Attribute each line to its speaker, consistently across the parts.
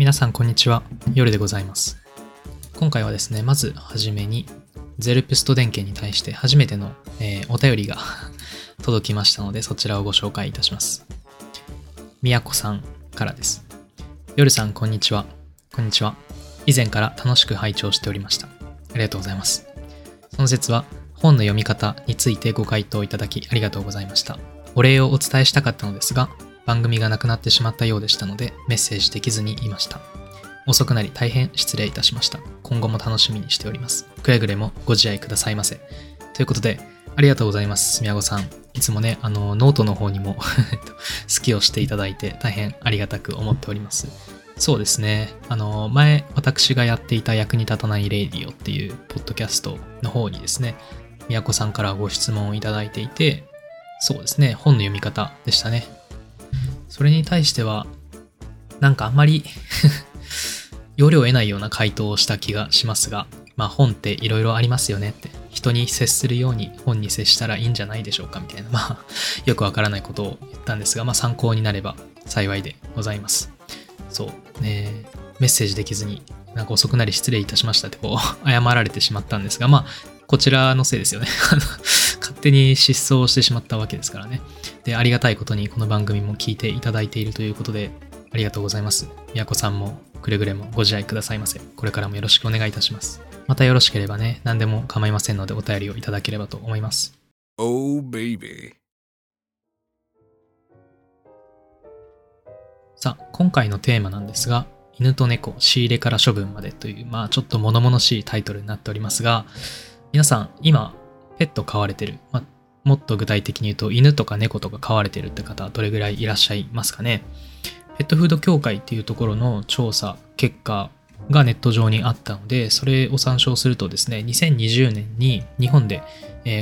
Speaker 1: 皆さんこんにちは。夜でございます。今回はですね、まずはじめに、ゼルプスト電源に対して初めての、えーお便りが 届きましたので、そちらをご紹介いたします。みやこさんからです。夜さんこんにちは。こんにちは。以前から楽しく拝聴しておりました。ありがとうございます。その説は、本の読み方についてご回答いただきありがとうございました。お礼をお伝えしたかったのですが、番組がなくなってしまったようでしたので、メッセージできずにいました。遅くなり大変失礼いたしました。今後も楽しみにしております。くれぐれもご自愛くださいませ。ということで、ありがとうございます。宮子さん。いつもね、あの、ノートの方にも スキをしていただいて大変ありがたく思っております。そうですね。あの、前、私がやっていた役に立たないレイディオっていうポッドキャストの方にですね、宮子さんからご質問をいただいていて、そうですね、本の読み方でしたね。それに対しては、なんかあんまり 要領を得ないような回答をした気がしますが、まあ本っていろいろありますよねって、人に接するように本に接したらいいんじゃないでしょうかみたいな、まあよくわからないことを言ったんですが、まあ参考になれば幸いでございます。そう、ね、メッセージできずに、なんか遅くなり失礼いたしましたってこう、謝られてしまったんですが、まあ、こちらのせいですよね。手に失踪してしまったわけですからね。で、ありがたいことにこの番組も聞いていただいているということで、ありがとうございます。宮子さんもくれぐれもご自愛くださいませ。これからもよろしくお願いいたします。またよろしければね、何でも構いませんのでお便りをいただければと思います。
Speaker 2: Oh, baby.
Speaker 1: さあ、今回のテーマなんですが、犬と猫、仕入れから処分までという、まあちょっと物々しいタイトルになっておりますが、皆さん、今、ペット飼われてる、まあ、もっと具体的に言うと、犬とか猫とか飼われてるって方、どれぐらいいらっしゃいますかねペットフード協会っていうところの調査結果がネット上にあったので、それを参照するとですね、2020年に日本で、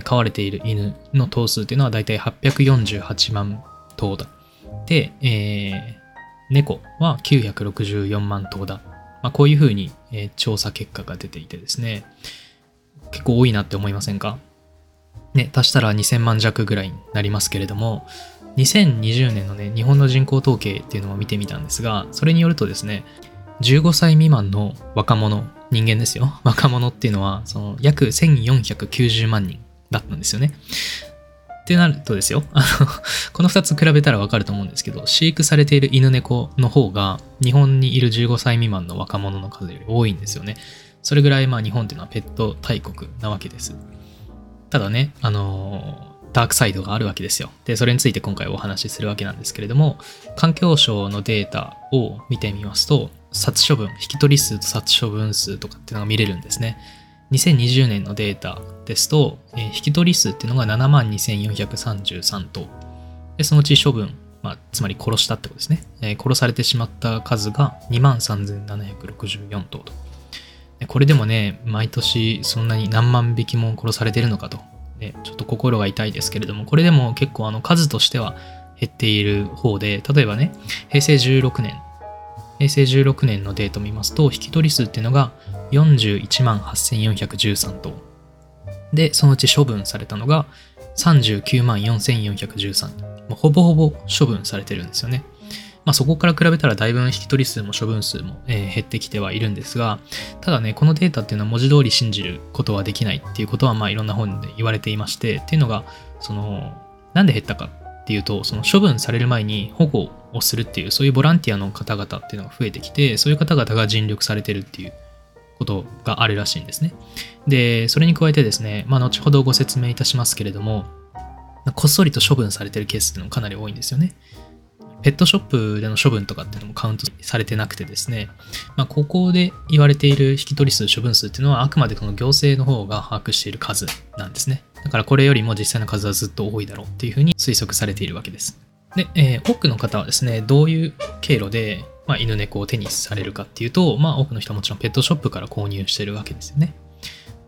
Speaker 1: 飼われている犬の頭数っていうのはだいたい848万頭だ。で、えー猫は964万頭だ。まあ、こういうふうに、調査結果が出ていてですね、結構多いなって思いませんか？ね、足したら2000万弱ぐらいになりますけれども、2020年のね、日本の人口統計っていうのを見てみたんですが、それによるとですね、15歳未満の若者、人間ですよ。若者っていうのは、その約1490万人だったんですよね。ってなるとですよ、あの、この2つ比べたらわかると思うんですけど、飼育されている犬猫の方が、日本にいる15歳未満の若者の数より多いんですよね。それぐらい、まあ日本っていうのはペット大国なわけです。ただね、あのダークサイドがあるわけですよ。で、それについて今回お話しするわけなんですけれども、環境省のデータを見てみますと、殺処分、引き取り数と殺処分数とかっていうのが見れるんですね。2020年のデータですと、えー引き取り数っていうのが72,433頭。で、そのうち処分、まあ、つまり殺したってことですね。えー殺されてしまった数が23,764頭と。これでもね、毎年そんなに何万匹も殺されてるのかと。ね、ちょっと心が痛いですけれども、これでも結構あの数としては減っている方で、例えばね、平成16年、平成16年のデータを見ますと、引き取り数っていうのが41万8413頭。で、そのうち処分されたのが39万4413。ほぼほぼ処分されてるんですよね。まあそこから比べたらだいぶ引き取り数も処分数も、え減ってきてはいるんですが、ただね、このデータっていうのは文字通り信じることはできないっていうことは、まあいろんな本で言われていまして、っていうのが、その、なんで減ったかっていうと、その処分される前に保護をするっていう、そういうボランティアの方々っていうのが増えてきて、そういう方々が尽力されてるっていうことがあるらしいんですね。で、それに加えてですね、まあ後ほどご説明いたしますけれども、こっそりと処分されてるケースっていうのもかなり多いんですよね。ペットショップでの処分とかっていうのもカウントされてなくてですね、まあ、ここで言われている引き取り数、処分数っていうのはあくまでこの行政の方が把握している数なんですね。だからこれよりも実際の数はずっと多いだろうっていうふうに推測されているわけです。で、えー多くの方はですね、どういう経路で、まあ、犬猫を手にされるかっていうと、まあ、多くの人はもちろんペットショップから購入してるわけですよね。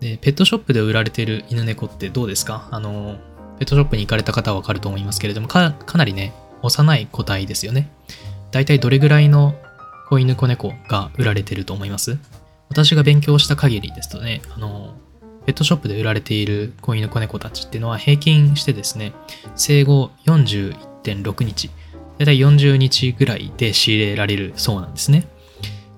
Speaker 1: で、ペットショップで売られている犬猫ってどうですか？あの、ペットショップに行かれた方はわかると思いますけれども、かかなりね、幼い個体ですよね。だいたいどれぐらいの子犬子猫が売られてると思います？私が勉強した限りですとね、あの、ペットショップで売られている子犬子猫たちっていうのは平均してですね、生後41.6日、だいたい40日ぐらいで仕入れられるそうなんですね。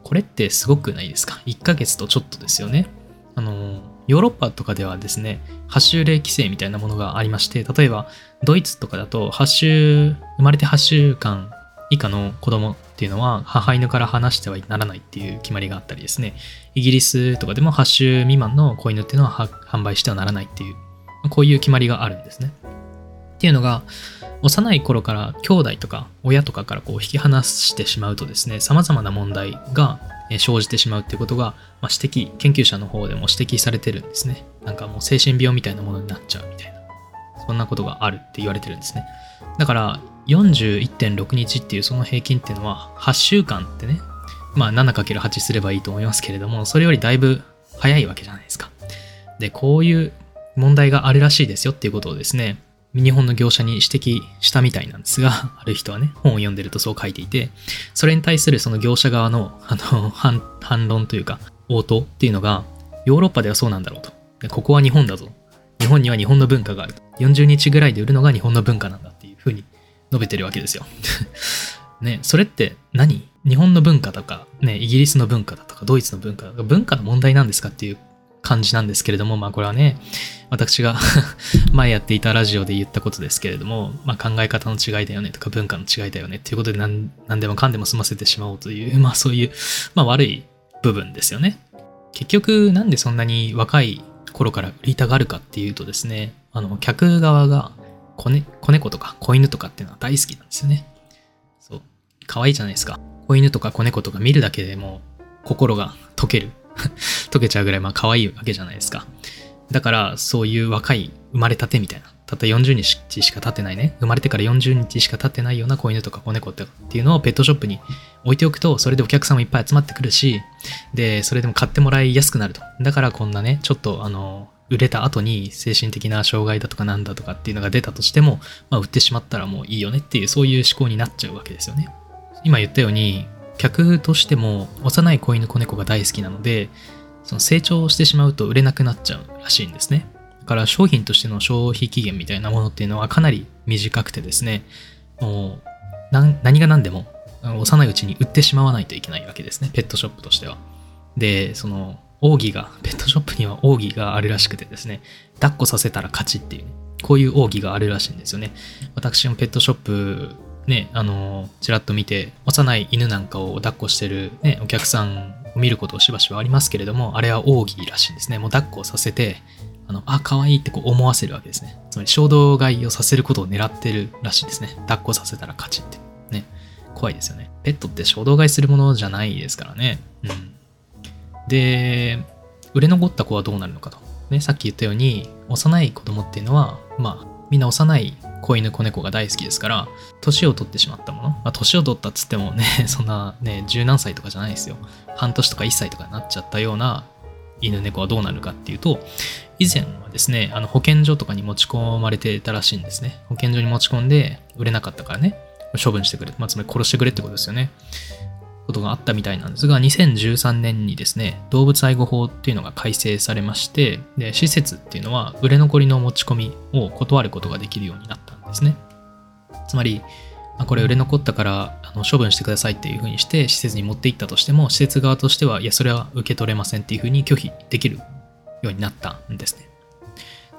Speaker 1: これってすごくないですか ?1 ヶ月とちょっとですよね。あの、ヨーロッパとかではですね、8週例規制みたいなものがありまして、例えばドイツとかだと8週、生まれて8週間以下の子供っていうのは母犬から離してはならないっていう決まりがあったりですね、イギリスとかでも8週未満の子犬っていうのは販売してはならないっていう、こういう決まりがあるんですね。っていうのが、幼い頃から兄弟とか親とかからこう引き離してしまうとですね、様々な問題が生じてしまうっていうことが、まあ、指摘、研究者の方でも指摘されてるんですね。なんかもう精神病みたいなものになっちゃうみたいな。そんなことがあるって言われてるんですね。だから、41.6日っていうその平均っていうのは、8週間ってね、まあ 7×8 すればいいと思いますけれども、それよりだいぶ早いわけじゃないですか。で、こういう問題があるらしいですよっていうことをですね、日本の業者に指摘したみたいなんですが、ある人はね、本を読んでるとそう書いていて、それに対するその業者側の、あの、反、論というか、応答っていうのが、ヨーロッパではそうなんだろうと。ここは日本だぞ。日本には日本の文化があると。40日ぐらいで売るのが日本の文化なんだっていうふうに述べてるわけですよ。ね、それって何？日本の文化とか、ね、イギリスの文化だとか、ドイツの文化だとか、文化の問題なんですかっていう感じなんですけれども、まあこれはね、私が 前やっていたラジオで言ったことですけれども、まあ考え方の違いだよねとか文化の違いだよねっていうことで何何でもかんでも済ませてしまおうという、まあそういう、まあ悪い部分ですよね。結局なんでそんなに若い頃から売りたがるかっていうとですね、あの、客側が子,、猫とか子犬とかっていうのは大好きなんですよね。そう。可愛いじゃないですか。子犬とか子猫とか見るだけでも心が溶ける 溶けちゃうぐらいまあ可愛いわけじゃないですか。だからそういう若い生まれたてみたいな、たった40日しか経ってないね、生まれてから40日しか経ってないような子犬とか子猫っていうのをペットショップに置いておくと、それでお客さんもいっぱい集まってくるし、で、それでも買ってもらいやすくなると。だからこんなね、ちょっとあの、売れた後に精神的な障害だとかなんだとかっていうのが出たとしても、まあ、売ってしまったらもういいよねっていう、そういう思考になっちゃうわけですよね。今言ったように、客としても幼い子犬子猫が大好きなので、その成長してしまうと売れなくなっちゃうらしいんですね。だから商品としての消費期限みたいなものっていうのはかなり短くてですね、もう何が何でも幼いうちに売ってしまわないといけないわけですね、ペットショップとしては。で、その奥義が、ペットショップには奥義があるらしくてですね、抱っこさせたら勝ちっていう、ね、こういう奥義があるらしいんですよね。私もペットショップね、あの、ちらっと見て、幼い犬なんかを抱っこしてるね、お客さんを見ることをしばしばありますけれども、あれは奥義らしいんですね。もう抱っこさせて、あの、あ、可愛いってこう思わせるわけですね。つまり衝動買いをさせることを狙ってるらしいですね。抱っこさせたら勝ちって。ね。怖いですよね。ペットって衝動買いするものじゃないですからね。うん。で、売れ残った子はどうなるのかと。ね、さっき言ったように、幼い子供っていうのは、まあ、みんな幼い子犬子猫が大好きですから、年を取ってしまったもの、まあ、年を取ったっつってもね、そんなね、十何歳とかじゃないですよ。半年とか1歳とかになっちゃったような犬猫はどうなるかっていうと、以前はですね、あの保健所とかに持ち込まれてたらしいんですね。保健所に持ち込んで売れなかったからね、処分してくれ。まあ、つまり殺してくれってことですよね。ことがあったみたいなんですが、2013年にですね、動物愛護法っていうのが改正されまして、で、施設っていうのは売れ残りの持ち込みを断ることができるようになったんですね。つまり、これ売れ残ったからあの処分してくださいっていうふうにして施設に持って行ったとしても施設側としてはいやそれは受け取れませんっていうふうに拒否できるようになったんですね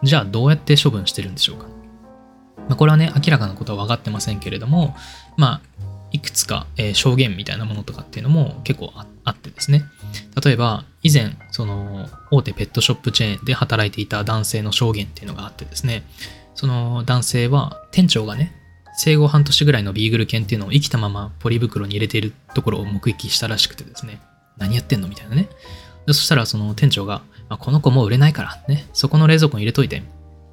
Speaker 1: じゃあどうやって処分してるんでしょうか、まあ、これはね明らかなことは分かってませんけれどもまあいくつか、えー、証言みたいなものとかっていうのも結構あってですね例えば以前その大手ペットショップチェーンで働いていた男性の証言っていうのがあってですねその男性は店長がね生後半年ぐらいのビーグル犬っていうのを生きたままポリ袋に入れているところを目撃したらしくてですね、何やってんのみたいなね。でそしたらその店長が、まあ、この子もう売れないから、ね、そこの冷蔵庫に入れといて、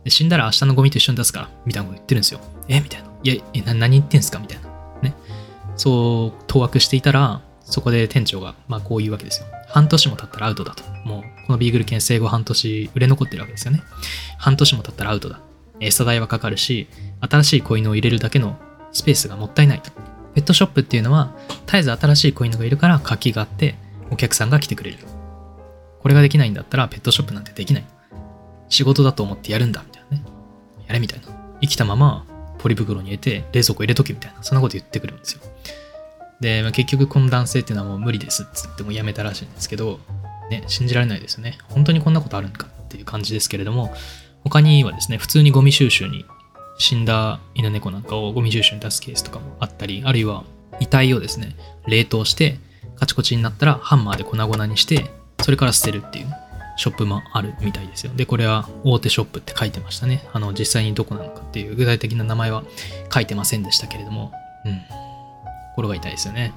Speaker 1: で死んだら明日のゴミと一緒に出すから、みたいなこと言ってるんですよ。え？みたいな。いや、何言ってんすか？みたいな。そう当惑していたら、そこで店長が、まあこう言うわけですよ。半年も経ったらアウトだと。もう、このビーグル犬生後半年売れ残ってるわけですよね。半年も経ったらアウトだ。餌代はかかるし、新しい子犬を入れるだけのスペースがもったいないと。ペットショップっていうのは、絶えず新しい子犬がいるから活気があって、お客さんが来てくれる。これができないんだったら、ペットショップなんてできない。仕事だと思ってやるんだ、みたいなね。やれみたいな。生きたまま、ポリ袋に入れて、冷蔵庫入れとけみたいな。そんなこと言ってくるんですよ。で、まあ、結局この男性っていうのはもう無理ですっつってもうやめたらしいんですけど、ね、信じられないですよね。本当にこんなことあるんかっていう感じですけれども、他にはですね、普通にゴミ収集に死んだ犬猫なんかをゴミ収集に出すケースとかもあったり、あるいは遺体をですね、冷凍してカチコチになったらハンマーで粉々にして、それから捨てるっていうショップもあるみたいですよ。で、これは大手ショップって書いてましたね。あの、実際にどこなのかっていう具体的な名前は書いてませんでしたけれども、うん。心が痛いですよね。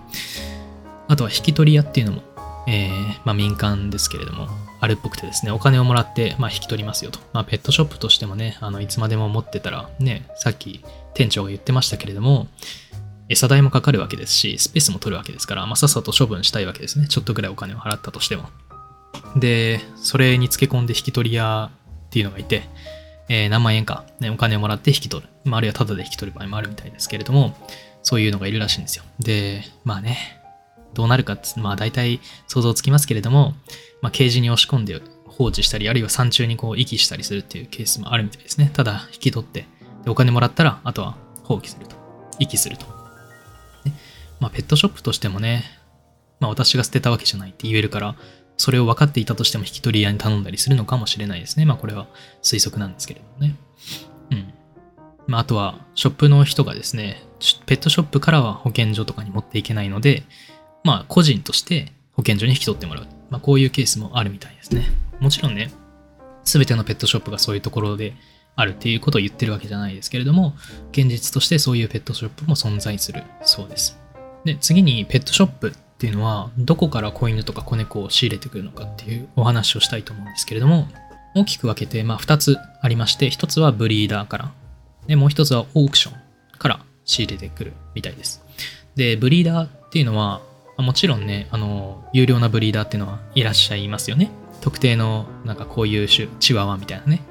Speaker 1: あとは引き取り屋っていうのも、えー、まあ民間ですけれども、あるっぽくてですね、お金をもらって、まあ、引き取りますよと。まあ、ペットショップとしてもね、あの、いつまでも持ってたら、ね、さっき店長が言ってましたけれども、餌代もかかるわけですし、スペースも取るわけですから、まあ、さっさと処分したいわけですね。ちょっとぐらいお金を払ったとしても。で、それにつけ込んで引き取り屋っていうのがいて、えー、何万円か、ね、お金をもらって引き取る。まあ、あるいはタダで引き取る場合もあるみたいですけれども、そういうのがいるらしいんですよ。で、まあね、どうなるかって、まあ大体想像つきますけれども、まあ、ケージに押し込んで放置したり、あるいは山中にこう遺棄したりするっていうケースもあるみたいですね。ただ、引き取って、でお金もらったら、あとは放棄すると。遺棄すると。まあ、ペットショップとしてもね、まあ、私が捨てたわけじゃないって言えるから、それを分かっていたとしても引き取り屋に頼んだりするのかもしれないですね。まあ、これは推測なんですけれどもね。うん。まあ、あとは、ショップの人がですね、ペットショップからは保健所とかに持っていけないので、まあ、個人として保健所に引き取ってもらう。まあ、こういうケースもあるみたいですね。もちろんね、すべてのペットショップがそういうところであるっていうことを言ってるわけじゃないですけれども、現実としてそういうペットショップも存在するそうです。で、次にペットショップっていうのは、どこから子犬とか子猫を仕入れてくるのかっていうお話をしたいと思うんですけれども、大きく分けて、まあ、2つありまして、1つはブリーダーから、で、もう1つはオークションから仕入れてくるみたいです。で、ブリーダーっていうのは、もちろんね、あの、有料なブリーダーっていうのはいらっしゃいますよね。特定の、なんかこういう種、チワワみたいなね。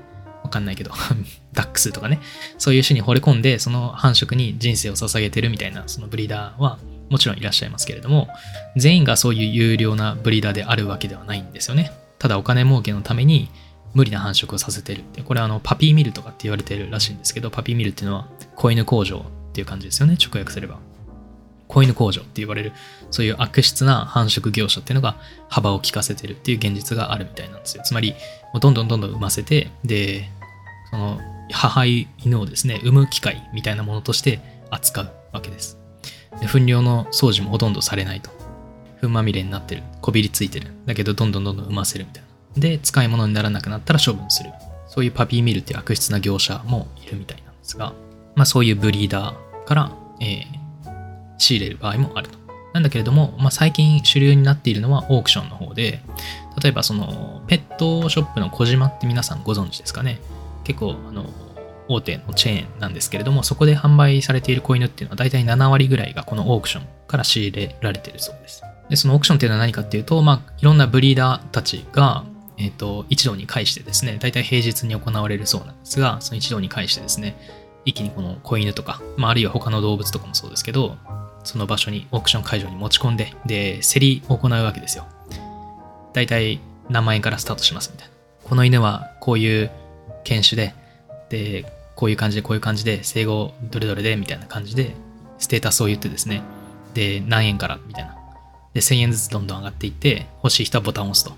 Speaker 1: わかんないけど、ダックスとかね。そういう種に惚れ込んで、その繁殖に人生を捧げてるみたいな、そのブリーダーは、もちろんいらっしゃいますけれども、全員がそういう有料なブリーダーであるわけではないんですよね。ただお金儲けのために無理な繁殖をさせてるって。これはあの、パピーミルとかって言われてるらしいんですけど、パピーミルっていうのは子犬工場っていう感じですよね。直訳すれば。子犬工場って言われる、そういう悪質な繁殖業者っていうのが幅を利かせてるっていう現実があるみたいなんですよ。つまり、どんどんどんどん産ませて、で、その母犬をですね、産む機械みたいなものとして扱うわけです。で糞尿の掃除もほとんどされないと。糞まみれになってる。こびりついてる。だけど、どんどんどんどん産ませるみたいな。で、使い物にならなくなったら処分する。そういうパピーミルっていう悪質な業者もいるみたいなんですが、まあそういうブリーダーから、えー、仕入れる場合もあると。なんだけれども、まあ、最近主流になっているのはオークションの方で、例えばそのペットショップの小島って皆さんご存知ですかね。結構あの大手のチェーンなんですけれども、そこで販売されている子犬っていうのは大体7割ぐらいがこのオークションから仕入れられてるそうです。で、そのオークションっていうのは何かっていうと、まあ、いろんなブリーダーたちが、えっ、ー、と、一堂に会してですね、大体平日に行われるそうなんですが、その一堂に会してですね、一気にこの子犬とか、まあ、あるいは他の動物とかもそうですけど、その場所に、オークション会場に持ち込んで、で、競りを行うわけですよ。だいたい何万円からスタートしますみたいな。この犬はこういう犬種で、で、こういう感じで、こういう感じで、生後どれどれで、みたいな感じで、ステータスを言ってですね、で、何円から、みたいな。で、1000円ずつどんどん上がっていって、欲しい人はボタンを押すと。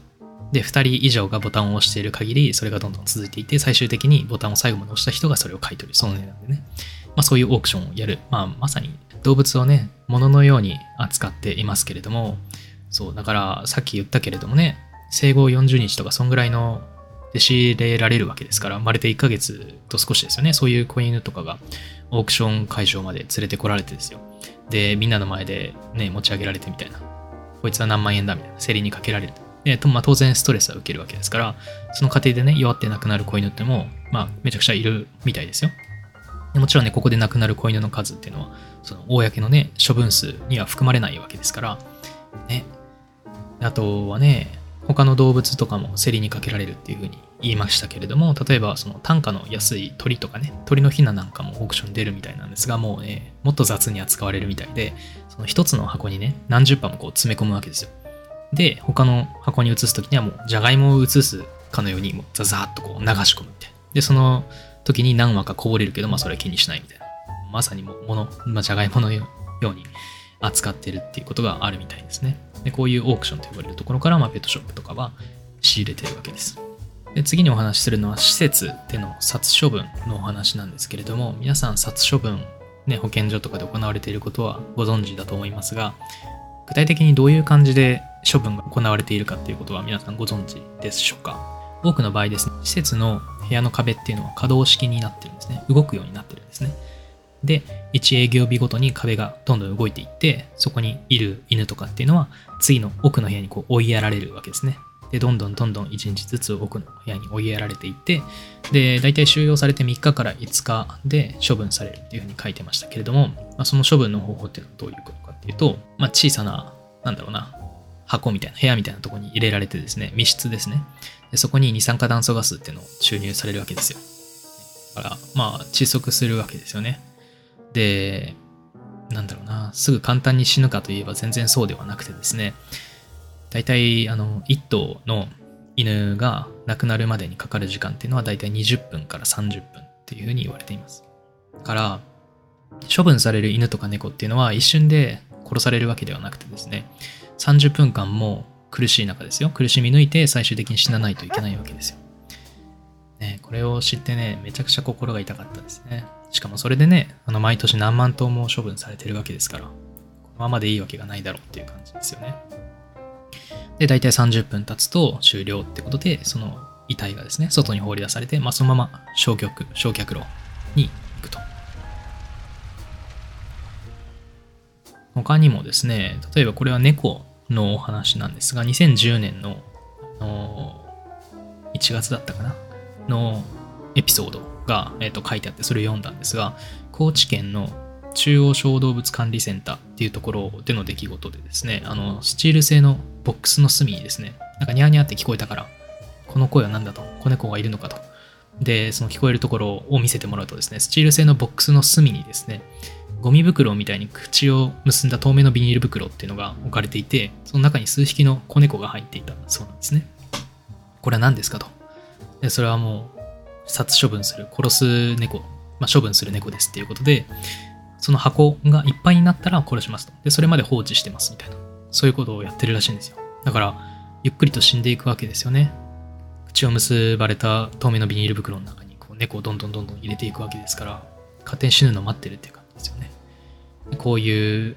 Speaker 1: で、2人以上がボタンを押している限り、それがどんどん続いていて、最終的にボタンを最後まで押した人がそれを買い取る。その値段でね。まあそういうオークションをやる。まあまさに動物をね、物のように扱っていますけれども、そう、だからさっき言ったけれどもね、生後40日とかそんぐらいので仕入れられるわけですから、まれて1ヶ月と少しですよね。そういう子犬とかがオークション会場まで連れてこられてですよ。で、みんなの前でね、持ち上げられてみたいな。こいつは何万円だみたいな。競りにかけられる。で、まあ、当然ストレスは受けるわけですから、その過程でね、弱って亡くなる子犬っても、まあ、めちゃくちゃいるみたいですよ。もちろんね、ここで亡くなる子犬の数っていうのは、その公のね、処分数には含まれないわけですから、ね。あとはね、他の動物とかも競りにかけられるっていうふうに言いましたけれども、例えばその単価の安い鳥とかね、鳥のヒナなんかもオークション出るみたいなんですが、もうね、もっと雑に扱われるみたいで、その一つの箱にね、何十羽もこう詰め込むわけですよ。で、他の箱に移すときにはもう、じゃがいもを移すかのように、もうザザーッとこう流し込むみたいな。で、その時に何羽かこぼれるけど、まあそれは気にしないみたいな。まさにもう、もの、まあ、じゃがいものように、扱ってるっていうことがあるみたいですね。でこういうオークションと呼ばれるところから、まあ、ペットショップとかは仕入れてるわけです。で次にお話しするのは施設での殺処分のお話なんですけれども皆さん殺処分、ね、保健所とかで行われていることはご存知だと思いますが具体的にどういう感じで処分が行われているかっていうことは皆さんご存知でしょうか？多くの場合ですね施設の部屋の壁っていうのは可動式になってるんですね動くようになってるんですねで1営業日ごとに壁がどんどん動いていってそこにいる犬とかっていうのは次の奥の部屋にこう追いやられるわけですねで、どんどんどんどん1日ずつ奥の部屋に追いやられていって、で、大体収容されて3日から5日で処分されるっていうふうに書いてましたけれども、まあ、その処分の方法っていうのはどういうことかっていうと、まあ、小さな、なんだろうな、箱みたいな、部屋みたいなところに入れられてですね、密室ですね。でそこに二酸化炭素ガスっていうのを注入されるわけですよ。だから、まあ、窒息するわけですよね。で、なんだろうな、すぐ簡単に死ぬかといえば全然そうではなくてですね、大体、あの、1頭の犬が亡くなるまでにかかる時間っていうのは大体20分から30分っていうふうに言われています。から、処分される犬とか猫っていうのは一瞬で殺されるわけではなくてですね、30分間も苦しい中ですよ。苦しみ抜いて最終的に死なないといけないわけですよ。ね、これを知ってね、めちゃくちゃ心が痛かったですね。しかもそれでね、あの毎年何万頭も処分されてるわけですから、このままでいいわけがないだろうっていう感じですよね。で、大体30分経つと終了ってことで、その遺体がですね、外に放り出されて、まあ、そのまま焼却、焼却炉に行くと。他にもですね、例えばこれは猫のお話なんですが、2010年のの1月だったかなのエピソードが、えー、と書いてあって、それを読んだんですが、高知県の中央小動物管理センターっていうところでの出来事でですね、あの、スチール製のボックスの隅にですね、なんかニャーニャーって聞こえたから、この声は何だと、子猫がいるのかと。で、その聞こえるところを見せてもらうとですね、スチール製のボックスの隅にですね、ゴミ袋みたいに口を結んだ透明のビニール袋っていうのが置かれていて、その中に数匹の子猫が入っていたそうなんですね。これは何ですかと。で、それはもう、殺処分する、殺す猫、まあ、処分する猫ですっていうことで、その箱がいっぱいになったら殺しますと。で、それまで放置してますみたいな。そういうことをやってるらしいんですよ。だから、ゆっくりと死んでいくわけですよね。口を結ばれた透明のビニール袋の中にこう猫をどんどんどんどん入れていくわけですから、勝手に死ぬのを待ってるっていう感じですよね。こういう、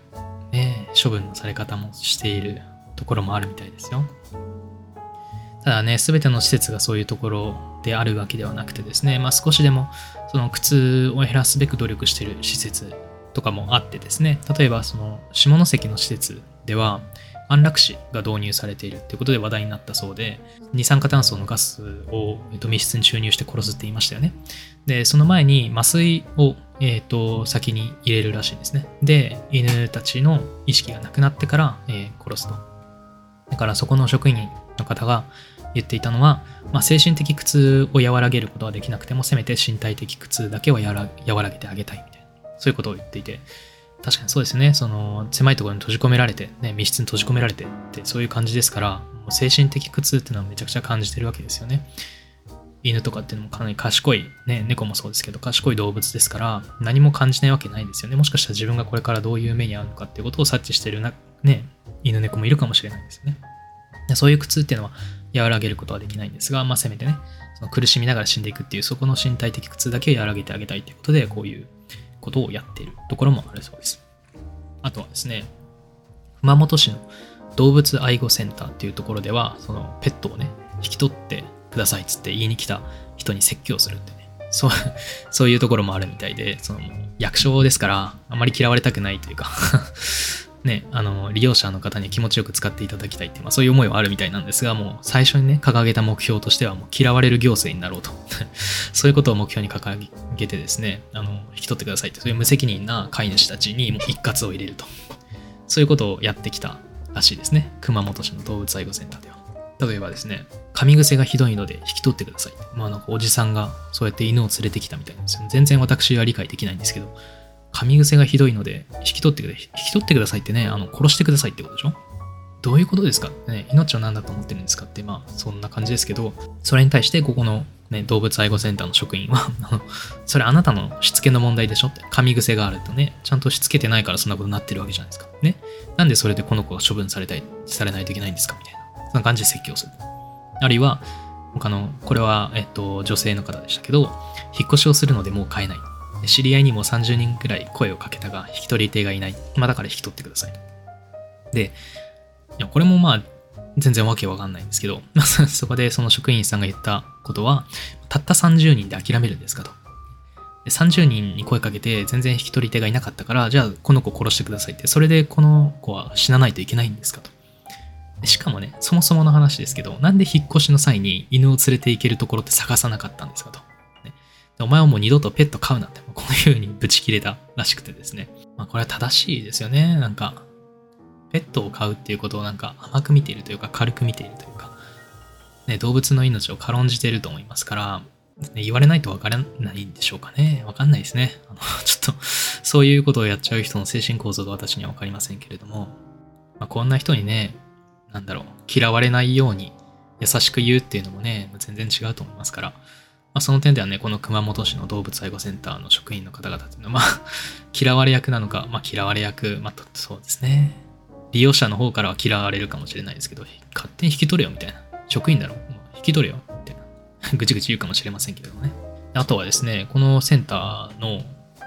Speaker 1: ね、処分のされ方もしているところもあるみたいですよ。ただね、すべての施設がそういうところであるわけではなくてですね、まあ、少しでもその苦痛を減らすべく努力している施設とかもあってですね、例えばその下関の施設では安楽死が導入されているっていうことで話題になったそうで、二酸化炭素のガスを、えっと、密室に注入して殺すって言いましたよね。で、その前に麻酔を、えっと、先に入れるらしいんですね。で、犬たちの意識がなくなってから、えー、殺すと。だからそこの職員の方が言っていたのは、まあ、精神的苦痛を和らげることはできなくても、せめて身体的苦痛だけは和らげてあげたいみたいな。そういうことを言っていて、確かにそうですね。その、狭いところに閉じ込められて、ね、密室に閉じ込められてって、そういう感じですから、もう精神的苦痛っていうのはめちゃくちゃ感じてるわけですよね。犬とかっていうのもかなり賢い、ね、猫もそうですけど、賢い動物ですから、何も感じないわけないですよね。もしかしたら自分がこれからどういう目に遭うのかっていうことを察知してるな、ね、犬猫もいるかもしれないですよね。そういう苦痛っていうのは和らげることはできないんですが、まあ、せめてね、その苦しみながら死んでいくっていう、そこの身体的苦痛だけを和らげてあげたいということで、こういうことをやっているところもあるそうです。あとはですね、熊本市の動物愛護センターっていうところでは、そのペットをね、引き取ってくださいっつって言いに来た人に説教するってね、そう、そういうところもあるみたいで、その役所ですから、あまり嫌われたくないというかね、あの、利用者の方に気持ちよく使っていただきたいって、まあそういう思いはあるみたいなんですが、もう最初にね、掲げた目標としては、もう嫌われる行政になろうと。そういうことを目標に掲げてですね、あの、引き取ってくださいって、そういう無責任な飼い主たちにもう一括を入れると。そういうことをやってきたらしいですね。熊本市の動物愛護センターでは。例えばですね、噛み癖がひどいので引き取ってください。まあなんかおじさんがそうやって犬を連れてきたみたいなんですよ。全然私は理解できないんですけど、噛み癖がひどいので、引き取ってくだ引き取ってくださいってね、あの、殺してくださいってことでしょ？どういうことですか？ね、命を何だと思ってるんですかって、まあ、そんな感じですけど、それに対して、ここの、ね、動物愛護センターの職員は、それあなたのしつけの問題でしょって、噛み癖があるとね、ちゃんとしつけてないからそんなことになってるわけじゃないですか。ね。なんでそれでこの子が処分されたい、されないといけないんですかみたいな。そんな感じで説教する。あるいは、他の、これは、えっと、女性の方でしたけど、引っ越しをするのでもう買えない。知り合いにも30人くらい声をかけたが、引き取り手がいない。まあだから引き取ってください。で、いや、これもまあ、全然わけわかんないんですけど、ま あそこでその職員さんが言ったことは、たった30人で諦めるんですかと。30人に声かけて全然引き取り手がいなかったから、じゃあこの子殺してくださいって、それでこの子は死なないといけないんですかと。しかもね、そもそもの話ですけど、なんで引っ越しの際に犬を連れて行けるところって探さなかったんですかと。ねお前はもう二度とペット飼うなって、こういう風にブチ切れたらしくてですね。まあこれは正しいですよね。なんか、ペットを飼うっていうことをなんか甘く見ているというか軽く見ているというか、ね、動物の命を軽んじていると思いますから、ね言われないとわからないんでしょうかね。わかんないですね。あの ちょっと、そういうことをやっちゃう人の精神構造が私にはわかりませんけれども、まあ、こんな人にね、なんだろう、嫌われないように優しく言うっていうのもね、全然違うと思いますから、まあ、その点ではね、この熊本市の動物愛護センターの職員の方々っていうのは、まあ、嫌われ役なのか、まあ、嫌われ役、まあ、そうですね。利用者の方からは嫌われるかもしれないですけど、勝手に引き取れよみたいな。職員だろ、もう引き取れよみたいな。ぐちぐち言うかもしれませんけれどもね。あとはですね、このセンターの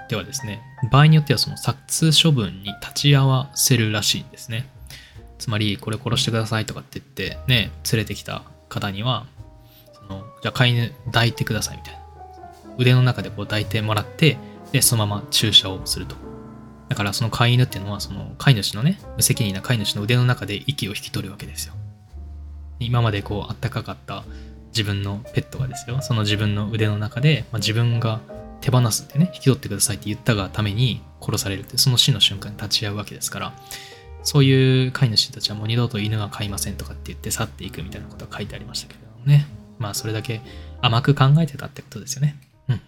Speaker 1: ではですね、場合によってはその殺処分に立ち会わせるらしいんですね。つまり、これ殺してくださいとかって言って、ね、連れてきた方には、のじゃあ飼い犬抱いてくださいみたいな。腕の中でこう抱いてもらって、で、そのまま注射をすると。だからその飼い犬っていうのは、その飼い主のね、無責任な飼い主の腕の中で息を引き取るわけですよ。今までこう、あったかかった自分のペットがですよ、その自分の腕の中で、まあ、自分が手放すってね、引き取ってくださいって言ったがために殺されるって、その死の瞬間に立ち会うわけですから、そういう飼い主たちはもう二度と犬は飼いませんとかって言って去っていくみたいなことが書いてありましたけれどもね。まあそれだけ甘く考えてたってことですよね。うん。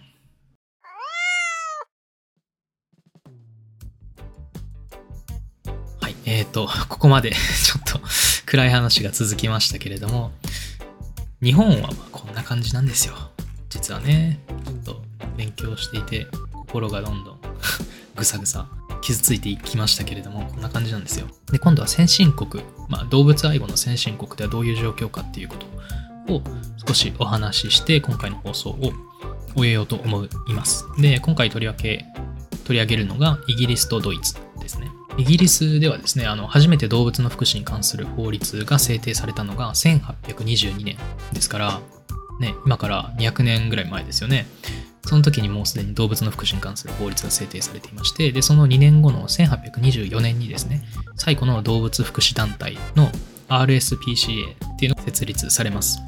Speaker 1: はい。えーと、ここまで ちょっと暗い話が続きましたけれども、日本はまあこんな感じなんですよ。実はね、ちょっと勉強していて、心がどんどん ぐさぐさ傷ついていきましたけれども、こんな感じなんですよ。で、今度は先進国、まあ、動物愛護の先進国ではどういう状況かっていうことを少しお話しして、今回の放送を終えようと思います。で、今回取り分け、取り上げるのがイギリスとドイツですね。イギリスではですね、あの、初めて動物の福祉に関する法律が制定されたのが1822年ですから、ね、今から200年ぐらい前ですよね。その時にもうすでに動物の福祉に関する法律が制定されていまして、で、その2年後の1824年にですね、最古の動物福祉団体の RSPCA っていうのが設立されます。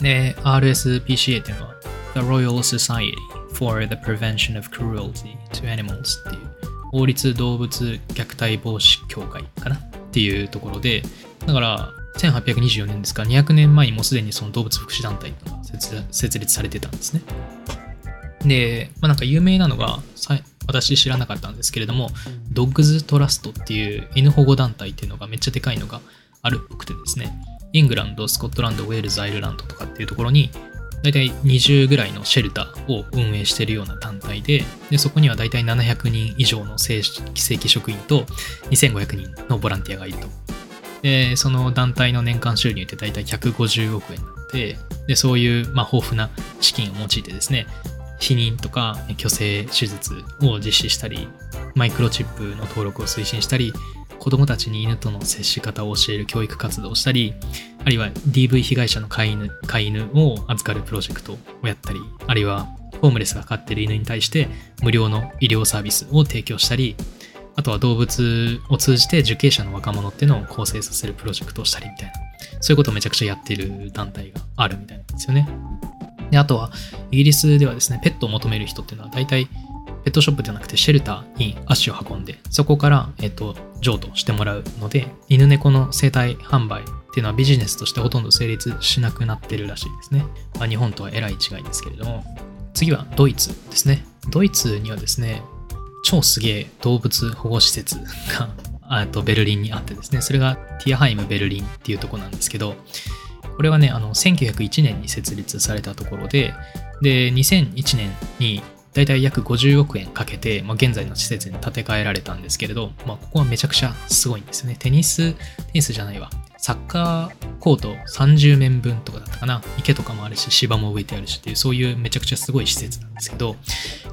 Speaker 1: で、RSPCA っていうのは The Royal Society for the Prevention of Cruelty to Animals っていう法律動物虐待防止協会かなっていうところで、だから1824年ですか200年前にもうすでにその動物福祉団体が設設立されてたんですね。で、まあ、なんか有名なのが、私知らなかったんですけれども、ドッグズトラストっていう犬保護団体っていうのがめっちゃでかいのがあるっぽくてですね、イングランド、スコットランド、ウェールズ、アイルランドとかっていうところに、だいたい20ぐらいのシェルターを運営しているような団体で、でそこにはだいたい700人以上の正規職員と2500人のボランティアがいると。で、その団体の年間収入ってだいたい150億円なので、でそういう、まあ、豊富な資金を用いてですね、避妊とか虚勢手術を実施したり、マイクロチップの登録を推進したり、子供たちに犬との接し方を教える教育活動をしたり、あるいは DV 被害者の飼い犬飼い犬を預かるプロジェクトをやったり、あるいはホームレスが飼っている犬に対して無料の医療サービスを提供したり、あとは動物を通じて受刑者の若者っていうのを構成させるプロジェクトをしたりみたいな、そういうことをめちゃくちゃやってる団体があるみたいなんですよね。で、あとは、イギリスではですね、ペットを求める人っていうのは大体、ペットショップじゃなくてシェルターに足を運んで、そこから、えっと、譲渡してもらうので、犬猫の生態販売っていうのはビジネスとしてほとんど成立しなくなってるらしいですね。まあ、日本とはえらい違いですけれども、次はドイツですね。ドイツにはですね、超すげえ動物保護施設があとベルリンにあってですね、それがティアハイムベルリンっていうとこなんですけど、これはね、あの、1901年に設立されたところで、で、2001年にだいたい約50億円かけて、まあ、現在の施設に建て替えられたんですけれど、まあ、ここはめちゃくちゃすごいんですよね。テニス、テニスじゃないわ。サッカーコート30面分とかだったかな。池とかもあるし、芝も植えてあるしっていう、そういうめちゃくちゃすごい施設なんですけど、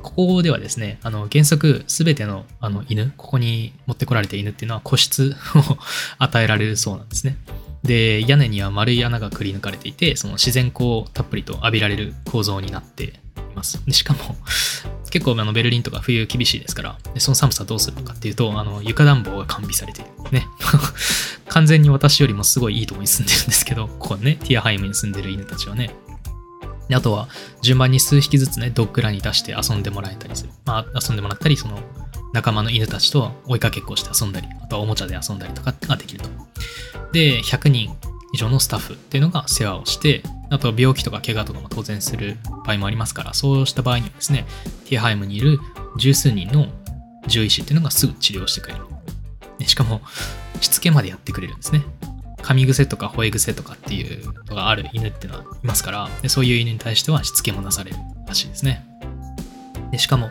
Speaker 1: ここではですね、あの、原則すべてのあの犬、ここに持ってこられた犬っていうのは個室を 与えられるそうなんですね。で、屋根には丸い穴がくり抜かれていて、その自然光をたっぷりと浴びられる構造になっています。でしかも、結構あのベルリンとか冬厳しいですから、でその寒さどうするのかっていうと、あの床暖房が完備されている。ね。完全に私よりもすごいいいとこに住んでるんですけど、ここね、ティアハイムに住んでる犬たちはね。であとは、順番に数匹ずつね、ドッグランに出して遊んでもらえたりする。まあ、遊んでもらったり、その、仲間の犬たちと追いかけっこして遊んだり、あとはおもちゃで遊んだりとかができると。で、100人以上のスタッフっていうのが世話をして、あと病気とか怪我とかも当然する場合もありますから、そうした場合にはですね、ティアハイムにいる十数人の獣医師っていうのがすぐ治療してくれる。しかも、しつけまでやってくれるんですね。噛み癖とか吠え癖とかっていうのがある犬っていうのはいますから、でそういう犬に対してはしつけもなされるらしいですね。でしかも、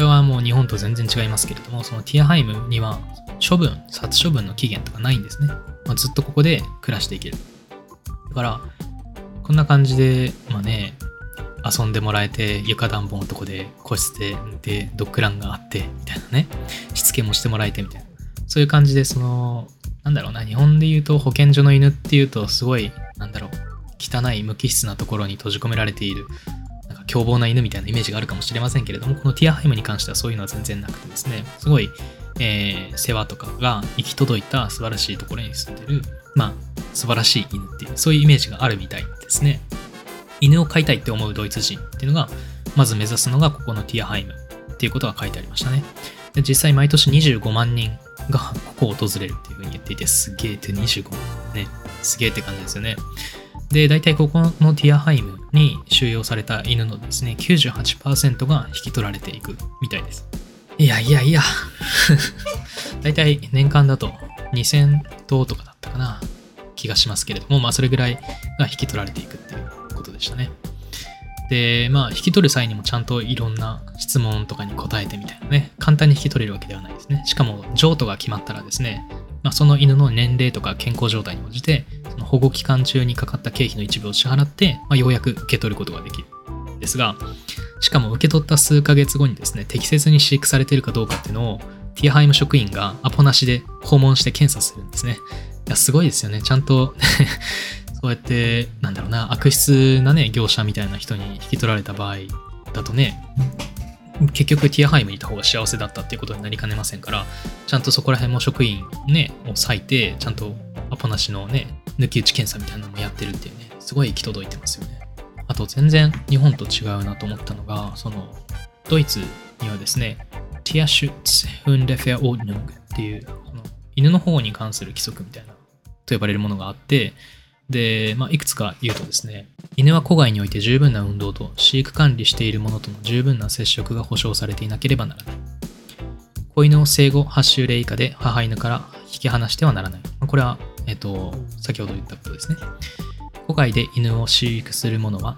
Speaker 1: れはもう日本と全然違いますけれども、そのティアハイムには処分、殺処分の期限とかないんですね。まあ、ずっとここで暮らしていける。だから、こんな感じで、まあね、遊んでもらえて、床暖房のとこで個室で、で、ドッグランがあって、みたいなね、しつけもしてもらえてみたいな。そういう感じで、その、なんだろうな、日本で言うと保健所の犬っていうと、すごい、なんだろう、汚い無機質なところに閉じ込められている、凶暴な犬みたいなイメージがあるかもしれませんけれども、このティアハイムに関してはそういうのは全然なくてですね、すごい、えー世話とかが行き届いた素晴らしいところに住んでる、まあ、素晴らしい犬っていう、そういうイメージがあるみたいですね。犬を飼いたいって思うドイツ人っていうのが、まず目指すのがここのティアハイムっていうことが書いてありましたね。で実際毎年25万人がここを訪れるっていうふうに言っていて、すげえって25万ね、すげえって感じですよね。で、大体ここのティアハイムに収容された犬のですね、98%が引き取られていくみたいです。いやいやいや、大体年間だと2000頭とかだったかな気がしますけれども、まあそれぐらいが引き取られていくっていうことでしたね。で、まあ引き取る際にもちゃんといろんな質問とかに答えてみたいなね、簡単に引き取れるわけではないですね。しかも譲渡が決まったらですね、まあ、その犬の年齢とか健康状態に応じて、保護期間中にかかった経費の一部を支払って、まあ、ようやく受け取ることができるんですが、しかも受け取った数ヶ月後にですね、適切に飼育されているかどうかっていうのを、ティアハイム職員がアポなしで訪問して検査するんですね。いや、すごいですよね。ちゃんと そうやって、なんだろうな、悪質なね、業者みたいな人に引き取られた場合だとね、結局 Tierheim にいた方が幸せだったっていうことになりかねませんから、ちゃんとそこら辺も職員ね、を割いて、ちゃんとアポなしのね、抜き打ち検査みたいなのもやってるっていうね、すごい行き届いてますよね。あと全然日本と違うなと思ったのが、その、ドイツにはですね、 Tierschutz-Hundeverordnung っていう、その犬の方に関する規則みたいな、と呼ばれるものがあって、で、まあ、いくつか言うとですね、犬は戸外において十分な運動と飼育管理しているものとの十分な接触が保障されていなければならない。子犬を生後8週例以下で母犬から引き離してはならない。これは、えっと、先ほど言ったことですね。戸外で犬を飼育する者は、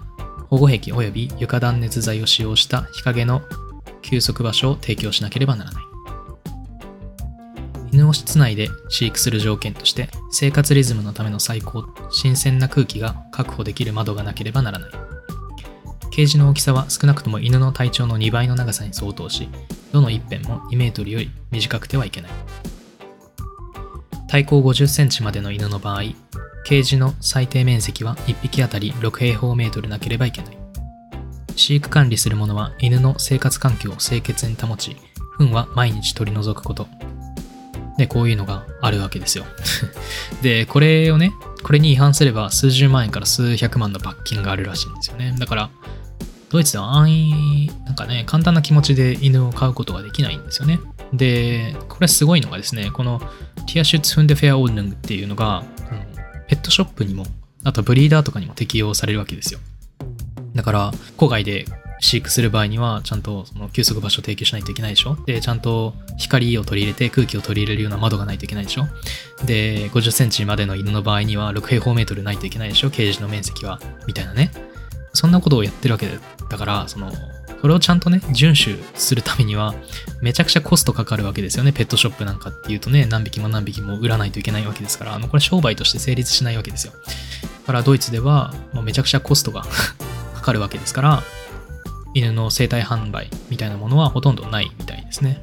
Speaker 1: 保護壁及び床断熱材を使用した日陰の休息場所を提供しなければならない。犬を室内で飼育する条件として生活リズムのための最高新鮮な空気が確保できる窓がなければならないケージの大きさは少なくとも犬の体長の2倍の長さに相当しどの一辺も2メートルより短くてはいけない体高50センチまでの犬の場合ケージの最低面積は1匹あたり6平方メートルなければいけない飼育管理する者は犬の生活環境を清潔に保ち糞は毎日取り除くことで、こういうのがあるわけですよ。で、これをね、これに違反すれば数十万円から数百万の罰金があるらしいんですよね。だから、ドイツでは安易、なんかね、簡単な気持ちで犬を飼うことができないんですよね。で、これすごいのがですね、このティアシュツフンデフェアオールヌングっていうのが、そのペットショップにも、あとブリーダーとかにも適用されるわけですよ。だから、郊外で飼育する場合には、ちゃんとその休息場所を提供しないといけないでしょで、ちゃんと光を取り入れて空気を取り入れるような窓がないといけないでしょで、50センチまでの犬の場合には6平方メートルないといけないでしょケージの面積は。みたいなね。そんなことをやってるわけだから、その、それをちゃんとね、遵守するためには、めちゃくちゃコストかかるわけですよね。ペットショップなんかっていうとね、何匹も何匹も売らないといけないわけですから、あの、これ商売として成立しないわけですよ。だからドイツでは、もうめちゃくちゃコストが かかるわけですから、犬の生体販売みたいなものはほとんどないみたいですね。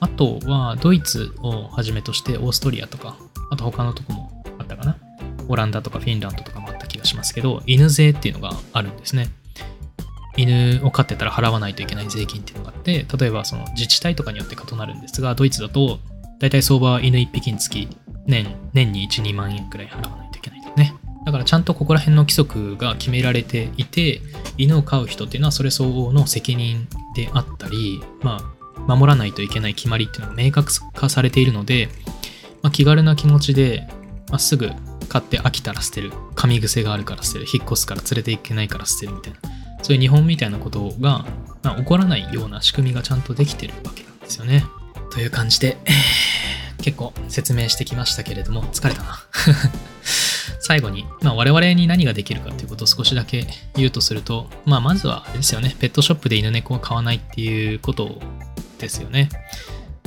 Speaker 1: あとは、ドイツをはじめとしてオーストリアとか、あと他のとこもあったかな。オランダとかフィンランドとかもあった気がしますけど、犬税っていうのがあるんですね。犬を飼ってたら払わないといけない税金っていうのがあって、例えばその自治体とかによって異なるんですが、ドイツだと、だいたい相場は犬1匹につき年、年に1、2万円くらい払わないといけないとね。だからちゃんとここら辺の規則が決められていて、犬を飼う人っていうのはそれ相応の責任であったり、まあ、守らないといけない決まりっていうのが明確化されているので、まあ、気軽な気持ちで、まあ、すぐ買って飽きたら捨てる、噛み癖があるから捨てる、引っ越すから連れていけないから捨てるみたいな、そういう日本みたいなことが、まあ、起こらないような仕組みがちゃんとできてるわけなんですよね。という感じで、結構説明してきましたけれども、疲れたな。最後に、まあ、我々に何ができるかということを少しだけ言うとすると、まあ、まずはあれですよね、ペットショップで犬猫を飼わないっていうことですよね。やっ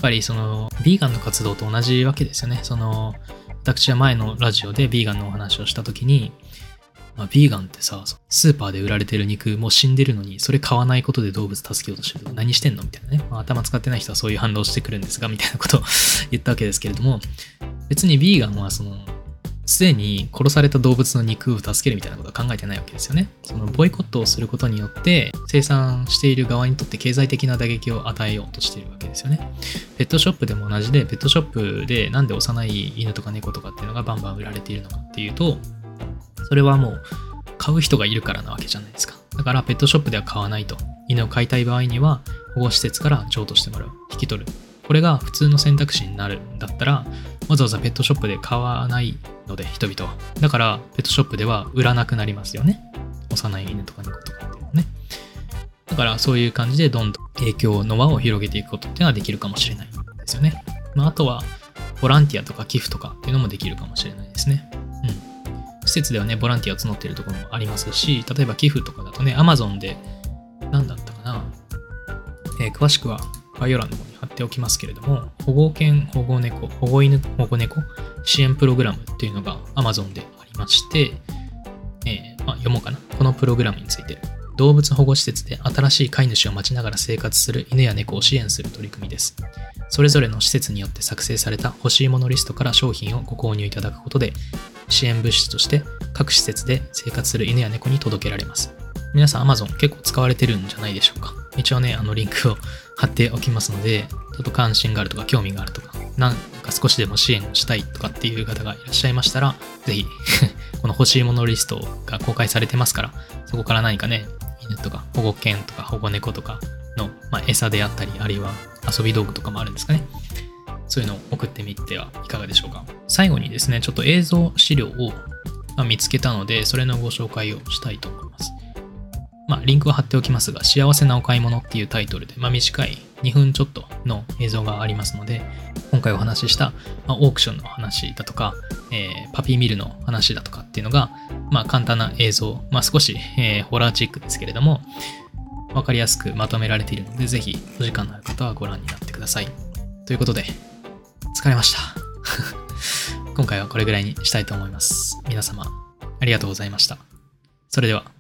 Speaker 1: ぱりその、ビーガンの活動と同じわけですよね。その、私は前のラジオでビーガンのお話をしたときに、まあ、ビーガンってさ、スーパーで売られてる肉もう死んでるのに、それ買わないことで動物助けようとしてる。何してんのみたいなね。まあ、頭使ってない人はそういう反応してくるんですが、みたいなことを 言ったわけですけれども、別にビーガンはその、すでに殺された動物の肉を助けるみたいなことは考えてないわけですよね。そのボイコットをすることによって生産している側にとって経済的な打撃を与えようとしているわけですよね。ペットショップでも同じで、ペットショップでなんで幼い犬とか猫とかっていうのがバンバン売られているのかっていうと、それはもう買う人がいるからなわけじゃないですか。だからペットショップでは買わないと。犬を飼いたい場合には保護施設から譲渡してもらう。引き取る。これが普通の選択肢になるんだったら、わざわざペットショップで買わないので、人々は。だから、ペットショップでは売らなくなりますよね。幼い犬とか猫とかっていうのね。だから、そういう感じでどんどん影響の輪を広げていくことっていうのはできるかもしれないですよね。まあ、あとは、ボランティアとか寄付とかっていうのもできるかもしれないですね。施設ではね、ボランティアを募っているところもありますし、例えば寄付とかだとね、Amazon で、何だったかな、えー詳しくは概要欄の方に貼っておきますけれども、保護犬、保護猫、保護犬、保護猫支援プログラムっていうのが Amazon でありまして、えーまあ、読もうかな。このプログラムについて。動物保護施設で新しい飼い主を待ちながら生活する犬や猫を支援する取り組みです。それぞれの施設によって作成された欲しいものリストから商品をご購入いただくことで、支援物資として各施設で生活する犬や猫に届けられます。皆さん Amazon 結構使われてるんじゃないでしょうか。一応ね、あのリンクを貼っておきますので、ちょっと関心があるとか興味があるとか、なんか少しでも支援をしたいとかっていう方がいらっしゃいましたら、ぜひ、この欲しいものリストが公開されてますから、そこから何かね、犬とか保護犬とか保護猫とかの、まあ、餌であったり、あるいは遊び道具とかもあるんですかね。そういうのを送ってみてはいかがでしょうか。最後にですね、ちょっと映像資料を見つけたので、それのご紹介をしたいと思います。まあ、リンクは貼っておきますが、幸せなお買い物っていうタイトルで、まあ、短い2分ちょっとの映像がありますので、今回お話しした、まあ、オークションの話だとか、えーパピーミルの話だとかっていうのが、まあ、簡単な映像、まあ、少し、えーホラーチックですけれども、わかりやすくまとめられているので、ぜひお時間のある方はご覧になってください。ということで、疲れました。今回はこれぐらいにしたいと思います。皆様、ありがとうございました。それでは。